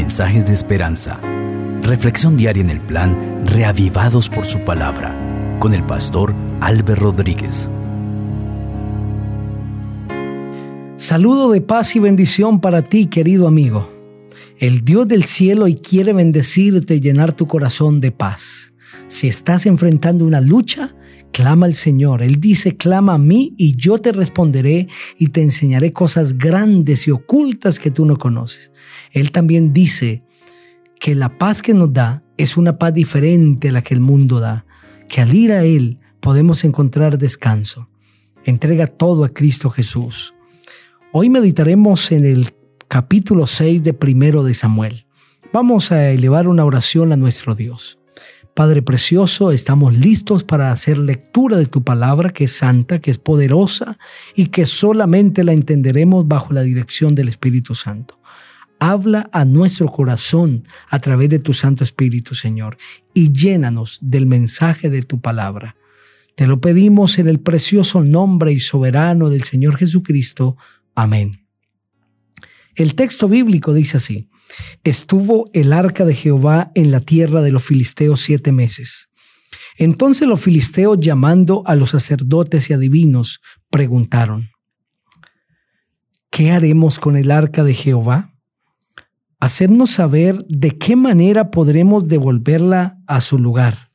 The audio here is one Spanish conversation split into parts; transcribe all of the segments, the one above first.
mensajes de esperanza. Reflexión diaria en el plan Reavivados por su palabra con el pastor Álvaro Rodríguez. Saludo de paz y bendición para ti, querido amigo. El Dios del cielo y quiere bendecirte y llenar tu corazón de paz. Si estás enfrentando una lucha, Clama al Señor. Él dice, clama a mí y yo te responderé y te enseñaré cosas grandes y ocultas que tú no conoces. Él también dice que la paz que nos da es una paz diferente a la que el mundo da, que al ir a Él podemos encontrar descanso. Entrega todo a Cristo Jesús. Hoy meditaremos en el capítulo 6 de primero de Samuel. Vamos a elevar una oración a nuestro Dios. Padre Precioso, estamos listos para hacer lectura de tu palabra que es santa, que es poderosa y que solamente la entenderemos bajo la dirección del Espíritu Santo. Habla a nuestro corazón a través de tu Santo Espíritu, Señor, y llénanos del mensaje de tu palabra. Te lo pedimos en el precioso nombre y soberano del Señor Jesucristo. Amén. El texto bíblico dice así, estuvo el arca de Jehová en la tierra de los filisteos siete meses. Entonces los filisteos, llamando a los sacerdotes y adivinos, preguntaron, ¿qué haremos con el arca de Jehová? Hacernos saber de qué manera podremos devolverla a su lugar.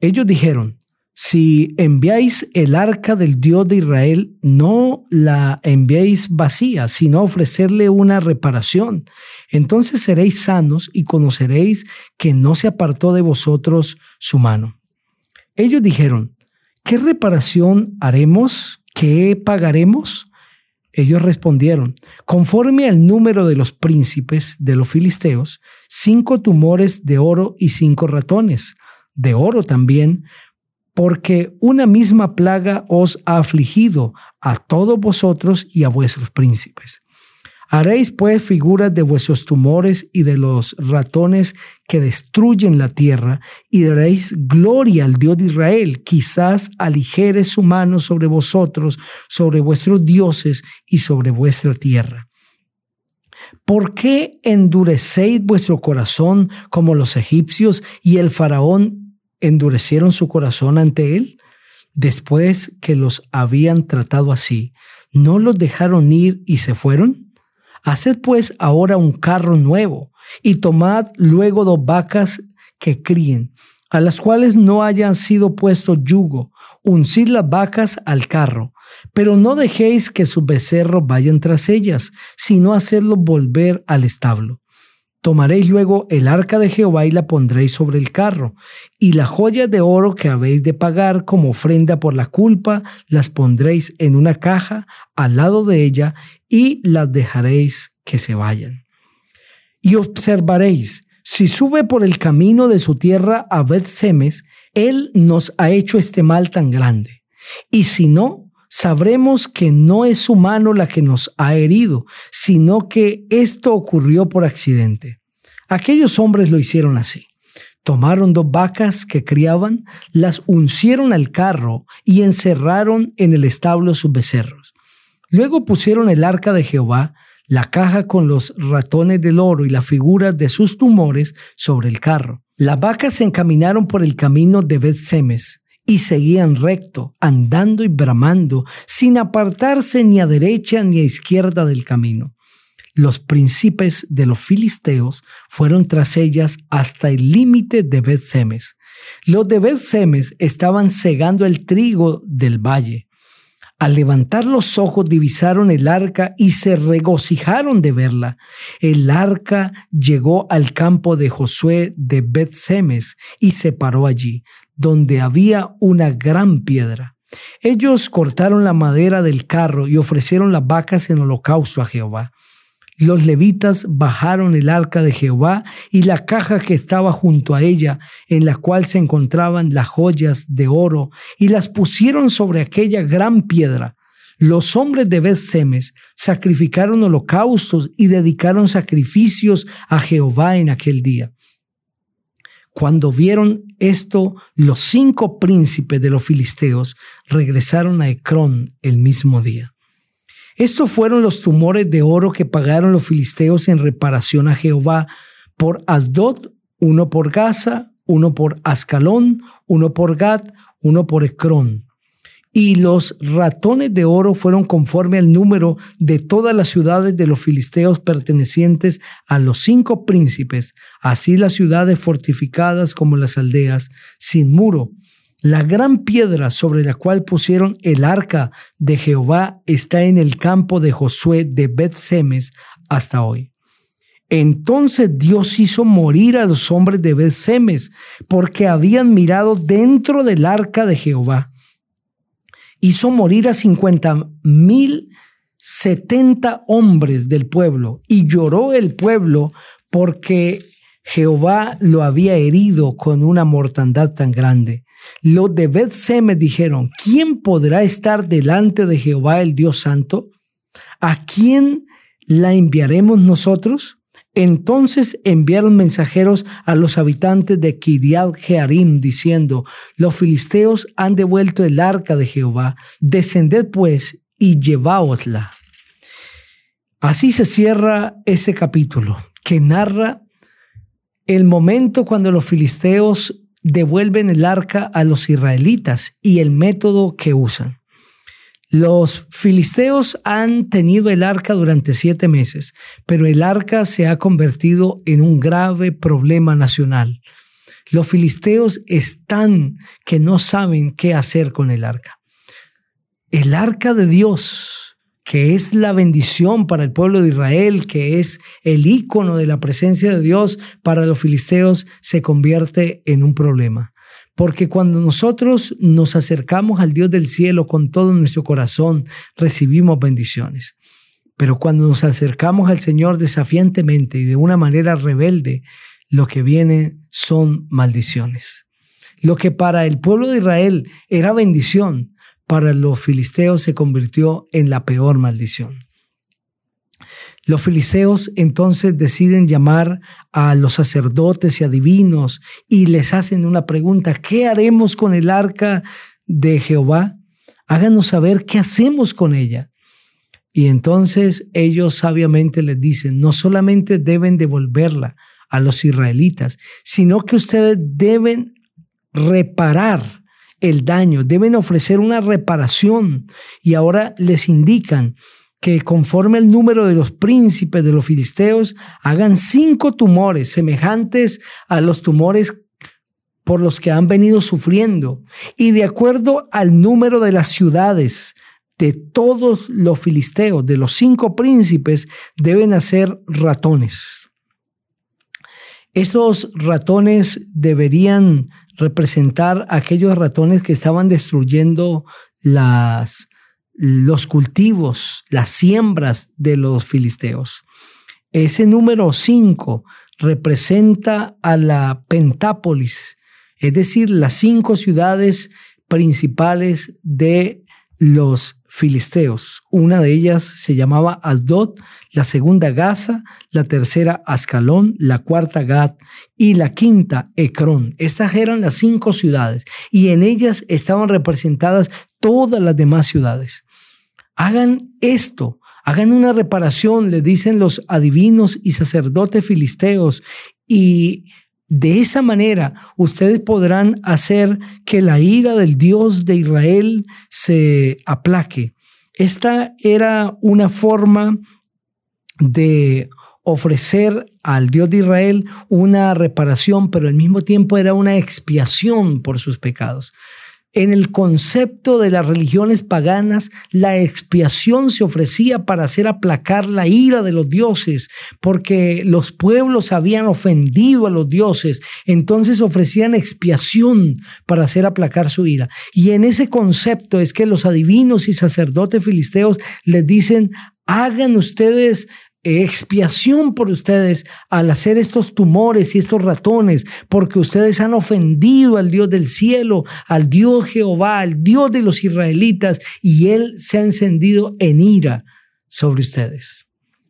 Ellos dijeron, si enviáis el arca del Dios de Israel, no la enviéis vacía, sino ofrecerle una reparación. Entonces seréis sanos y conoceréis que no se apartó de vosotros su mano. Ellos dijeron, ¿qué reparación haremos? ¿Qué pagaremos? Ellos respondieron, conforme al número de los príncipes de los filisteos, cinco tumores de oro y cinco ratones, de oro también, porque una misma plaga os ha afligido a todos vosotros y a vuestros príncipes. Haréis pues figuras de vuestros tumores y de los ratones que destruyen la tierra, y daréis gloria al Dios de Israel. Quizás aligere su mano sobre vosotros, sobre vuestros dioses y sobre vuestra tierra. ¿Por qué endurecéis vuestro corazón como los egipcios y el faraón endurecieron su corazón ante él? Después que los habían tratado así, ¿no los dejaron ir y se fueron? Haced pues ahora un carro nuevo y tomad luego dos vacas que críen, a las cuales no hayan sido puesto yugo, uncid las vacas al carro, pero no dejéis que sus becerros vayan tras ellas, sino hacerlos volver al establo. Tomaréis luego el arca de Jehová y la pondréis sobre el carro, y las joyas de oro que habéis de pagar como ofrenda por la culpa las pondréis en una caja al lado de ella y las dejaréis que se vayan. Y observaréis, si sube por el camino de su tierra a Beth-Semes, él nos ha hecho este mal tan grande. Y si no, sabremos que no es su mano la que nos ha herido, sino que esto ocurrió por accidente. Aquellos hombres lo hicieron así. Tomaron dos vacas que criaban, las uncieron al carro y encerraron en el establo sus becerros. Luego pusieron el arca de Jehová, la caja con los ratones del oro y las figuras de sus tumores sobre el carro. Las vacas se encaminaron por el camino de Beth-Semes y seguían recto, andando y bramando, sin apartarse ni a derecha ni a izquierda del camino. Los príncipes de los filisteos fueron tras ellas hasta el límite de Beth-Semes. Los de Beth-Semes estaban cegando el trigo del valle. Al levantar los ojos divisaron el arca y se regocijaron de verla. El arca llegó al campo de Josué de Beth-Semes y se paró allí donde había una gran piedra. Ellos cortaron la madera del carro y ofrecieron las vacas en holocausto a Jehová. Los levitas bajaron el arca de Jehová y la caja que estaba junto a ella, en la cual se encontraban las joyas de oro, y las pusieron sobre aquella gran piedra. Los hombres de Beth-Semes sacrificaron holocaustos y dedicaron sacrificios a Jehová en aquel día. Cuando vieron esto, los cinco príncipes de los filisteos regresaron a Ecrón el mismo día. Estos fueron los tumores de oro que pagaron los filisteos en reparación a Jehová por Asdod, uno por Gaza, uno por Ascalón, uno por Gad, uno por Ecrón. Y los ratones de oro fueron conforme al número de todas las ciudades de los filisteos pertenecientes a los cinco príncipes, así las ciudades fortificadas como las aldeas, sin muro, la gran piedra sobre la cual pusieron el arca de Jehová está en el campo de Josué de Bet-Semes hasta hoy. Entonces Dios hizo morir a los hombres de Bet-Semes porque habían mirado dentro del arca de Jehová. Hizo morir a cincuenta mil setenta hombres del pueblo y lloró el pueblo porque Jehová lo había herido con una mortandad tan grande. Los de beth dijeron, ¿quién podrá estar delante de Jehová el Dios Santo? ¿A quién la enviaremos nosotros? Entonces enviaron mensajeros a los habitantes de Kiriat Jearim diciendo, los filisteos han devuelto el arca de Jehová, descended pues y lleváosla. Así se cierra ese capítulo que narra el momento cuando los filisteos devuelven el arca a los israelitas y el método que usan. Los filisteos han tenido el arca durante siete meses, pero el arca se ha convertido en un grave problema nacional. Los filisteos están que no saben qué hacer con el arca. El arca de Dios que es la bendición para el pueblo de Israel, que es el icono de la presencia de Dios para los filisteos, se convierte en un problema. Porque cuando nosotros nos acercamos al Dios del cielo con todo nuestro corazón, recibimos bendiciones. Pero cuando nos acercamos al Señor desafiantemente y de una manera rebelde, lo que viene son maldiciones. Lo que para el pueblo de Israel era bendición, para los filisteos se convirtió en la peor maldición. Los filisteos entonces deciden llamar a los sacerdotes y adivinos y les hacen una pregunta, ¿qué haremos con el arca de Jehová? Háganos saber qué hacemos con ella. Y entonces ellos sabiamente les dicen, no solamente deben devolverla a los israelitas, sino que ustedes deben reparar el daño, deben ofrecer una reparación y ahora les indican que conforme el número de los príncipes de los filisteos, hagan cinco tumores semejantes a los tumores por los que han venido sufriendo y de acuerdo al número de las ciudades de todos los filisteos, de los cinco príncipes, deben hacer ratones. Esos ratones deberían representar aquellos ratones que estaban destruyendo las, los cultivos, las siembras de los filisteos. Ese número 5 representa a la Pentápolis, es decir, las cinco ciudades principales de los filisteos. Una de ellas se llamaba Asdod, la segunda Gaza, la tercera Ascalón, la cuarta Gad y la quinta Ecrón. Estas eran las cinco ciudades y en ellas estaban representadas todas las demás ciudades. Hagan esto, hagan una reparación, le dicen los adivinos y sacerdotes filisteos y de esa manera, ustedes podrán hacer que la ira del Dios de Israel se aplaque. Esta era una forma de ofrecer al Dios de Israel una reparación, pero al mismo tiempo era una expiación por sus pecados. En el concepto de las religiones paganas, la expiación se ofrecía para hacer aplacar la ira de los dioses, porque los pueblos habían ofendido a los dioses, entonces ofrecían expiación para hacer aplacar su ira. Y en ese concepto es que los adivinos y sacerdotes filisteos les dicen, hagan ustedes expiación por ustedes al hacer estos tumores y estos ratones, porque ustedes han ofendido al Dios del cielo, al Dios Jehová, al Dios de los israelitas, y Él se ha encendido en ira sobre ustedes.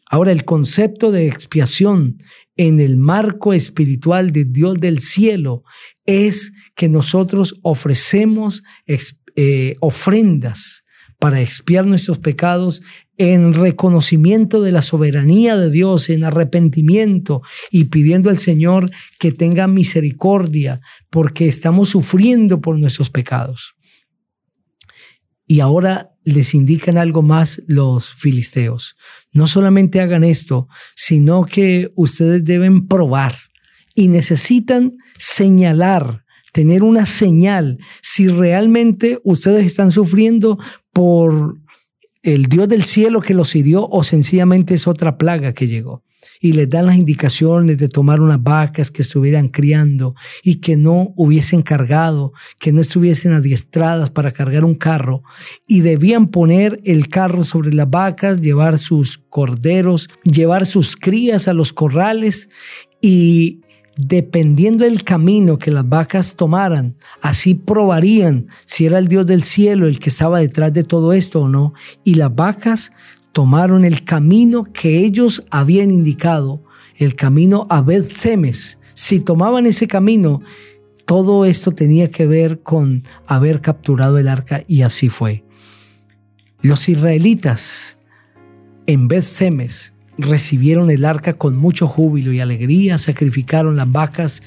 Ahora, el concepto de expiación en el marco espiritual de Dios del cielo es que nosotros ofrecemos eh, ofrendas para expiar nuestros pecados en reconocimiento de la soberanía de Dios, en arrepentimiento y pidiendo al Señor que tenga misericordia porque estamos sufriendo por nuestros pecados. Y ahora les indican algo más los filisteos. No solamente hagan esto, sino que ustedes deben probar y necesitan señalar, tener una señal si realmente ustedes están sufriendo por el Dios del cielo que los hirió o sencillamente es otra plaga que llegó. Y les dan las indicaciones de tomar unas vacas que estuvieran criando y que no hubiesen cargado, que no estuviesen adiestradas para cargar un carro. Y debían poner el carro sobre las vacas, llevar sus corderos, llevar sus crías a los corrales y dependiendo del camino que las vacas tomaran, así probarían si era el Dios del cielo el que estaba detrás de todo esto o no. Y las vacas tomaron el camino que ellos habían indicado, el camino a Beth Semes. Si tomaban ese camino, todo esto tenía que ver con haber capturado el arca y así fue. Los israelitas en Beth Semes recibieron el arca con mucho júbilo y alegría, sacrificaron las vacas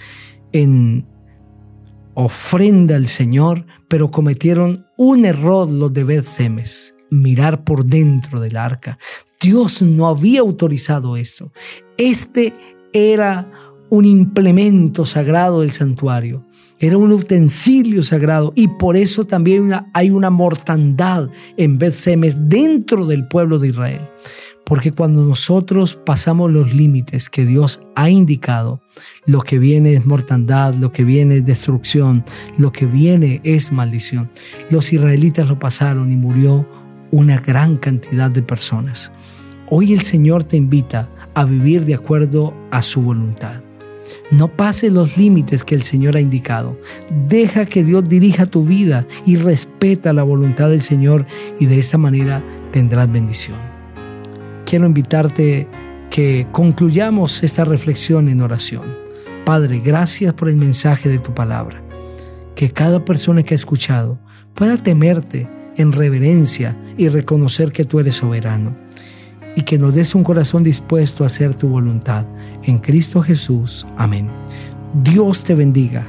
en ofrenda al Señor, pero cometieron un error los de Beth Semes, mirar por dentro del arca. Dios no había autorizado esto. Este era un implemento sagrado del santuario. Era un utensilio sagrado y por eso también hay una mortandad en Beth Semes dentro del pueblo de Israel. Porque cuando nosotros pasamos los límites que Dios ha indicado, lo que viene es mortandad, lo que viene es destrucción, lo que viene es maldición. Los israelitas lo pasaron y murió una gran cantidad de personas. Hoy el Señor te invita a vivir de acuerdo a su voluntad. No pase los límites que el Señor ha indicado. Deja que Dios dirija tu vida y respeta la voluntad del Señor y de esta manera tendrás bendición quiero invitarte que concluyamos esta reflexión en oración. Padre, gracias por el mensaje de tu palabra. Que cada persona que ha escuchado pueda temerte en reverencia y reconocer que tú eres soberano. Y que nos des un corazón dispuesto a hacer tu voluntad. En Cristo Jesús. Amén. Dios te bendiga